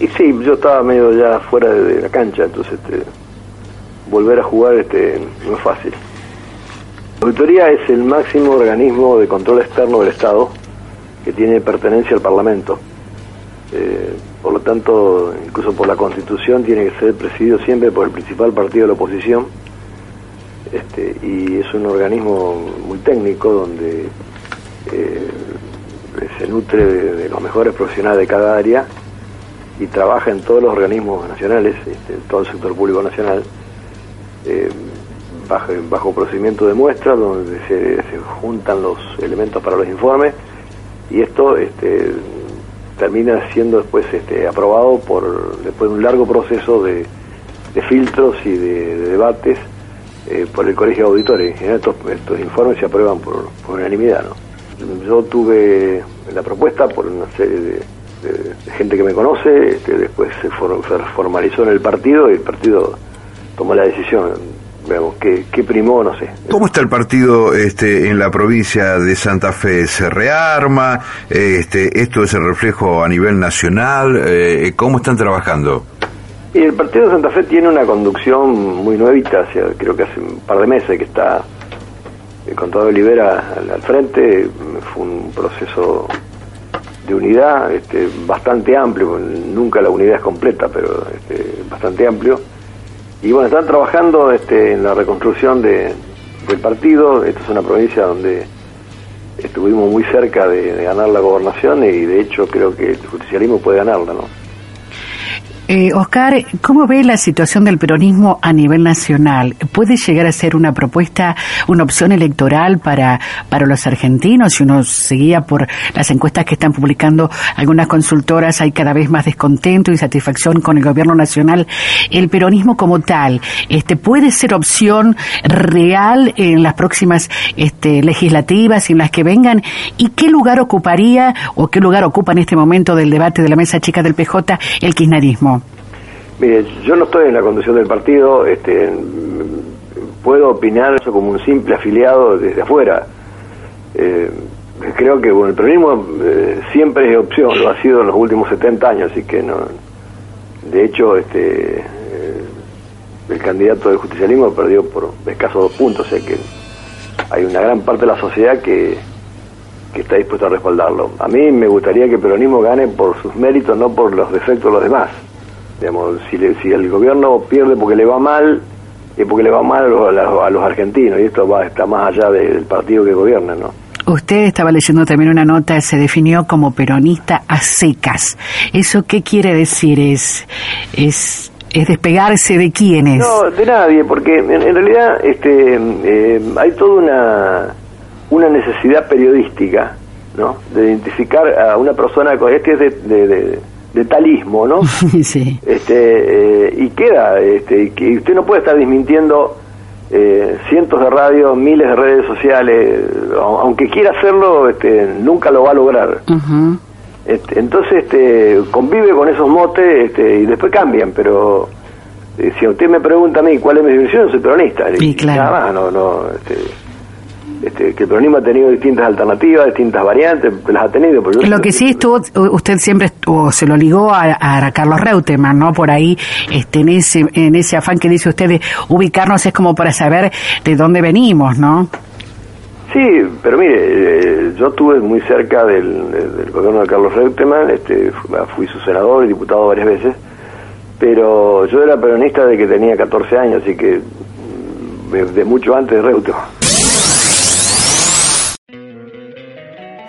Y sí, yo estaba medio ya fuera de la cancha, entonces este, volver a jugar este, no es fácil. La auditoría es el máximo organismo de control externo del Estado que tiene pertenencia al Parlamento. Eh, por lo tanto, incluso por la Constitución, tiene que ser presidido siempre por el principal partido de la oposición. Este, y es un organismo muy técnico donde eh, se nutre de, de los mejores profesionales de cada área y trabaja en todos los organismos nacionales, este, en todo el sector público nacional, eh, bajo, bajo, procedimiento de muestra, donde se, juntan los elementos para los informes, y esto este, termina siendo después este, aprobado por después de un largo proceso de, filtros y de, de debates eh, por el Colegio de Auditores. Estos, estos informes se aprueban por, por unanimidad. ¿no? Yo tuve la propuesta por una serie de de, gente que me conoce, este, después se, for, se, formalizó en el partido y el partido tomó la decisión. Veamos, ¿qué, qué primó? No sé. ¿Cómo está el partido este, en la provincia de Santa Fe? ¿Se rearma? Este, ¿Esto es el reflejo a nivel nacional? Eh, ¿Cómo están trabajando? Y el partido de Santa Fe tiene una conducción muy nuevita, hacia, creo que hace un par de meses que está el contador Olivera al, al frente, fue un proceso de unidad este, bastante amplio, nunca la unidad es completa, pero este, bastante amplio. Y bueno, están trabajando este, en la reconstrucción de, del partido. Esta es una provincia donde estuvimos muy cerca de, ganar la gobernación y de hecho creo que el justicialismo puede ganarla, ¿no? Eh, Oscar, ¿cómo ve la situación del peronismo a nivel nacional? ¿Puede llegar a ser una propuesta, una opción electoral para, para los argentinos? Si uno seguía por las encuestas que están publicando algunas consultoras, hay cada vez más descontento y satisfacción con el gobierno nacional. El peronismo como tal, este, ¿puede ser opción real en las próximas este, legislativas y en las que vengan? ¿Y qué lugar ocuparía o qué lugar ocupa en este momento del debate de la mesa chica del PJ el kirchnerismo? Mire, yo no estoy en la conducción del partido, este, puedo opinar eso como un simple afiliado desde afuera. Eh, creo que bueno, el peronismo eh, siempre es opción, lo ha sido en los últimos 70 años, así que no. De hecho, este, eh, el candidato del justicialismo perdió por escasos dos puntos, o sea que hay una gran parte de la sociedad que, que está dispuesta a respaldarlo. A mí me gustaría que el peronismo gane por sus méritos, no por los defectos de los demás. Digamos, si, le, si el gobierno pierde porque le va mal, es porque le va mal a los, a los argentinos, y esto va está más allá del partido que gobierna, ¿no? Usted estaba leyendo también una nota, se definió como peronista a secas. ¿Eso qué quiere decir? ¿Es, es, es despegarse de quiénes? No, de nadie, porque en, en realidad este, eh, hay toda una, una necesidad periodística, ¿no? De identificar a una persona, este es de, de, de de talismo, ¿no? sí. Este, eh, y queda, este, que usted no puede estar desmintiendo eh, cientos de radios, miles de redes sociales, aunque quiera hacerlo, este, nunca lo va a lograr. Uh -huh. este, entonces, este, convive con esos motes este, y después cambian, pero eh, si usted me pregunta a mí cuál es mi división, soy peronista. Y claro. Nada más, no, no, este, este, que el peronismo ha tenido distintas alternativas, distintas variantes, las ha tenido. Pero lo que sí estuvo, usted siempre estuvo, se lo ligó a, a, Carlos Reutemann, ¿no? Por ahí, este, en ese, en ese afán que dice usted de ubicarnos es como para saber de dónde venimos, ¿no? Sí, pero mire, eh, yo estuve muy cerca del, del, gobierno de Carlos Reutemann, este, fui su senador y diputado varias veces, pero yo era peronista de que tenía 14 años, así que de mucho antes de Reutemann.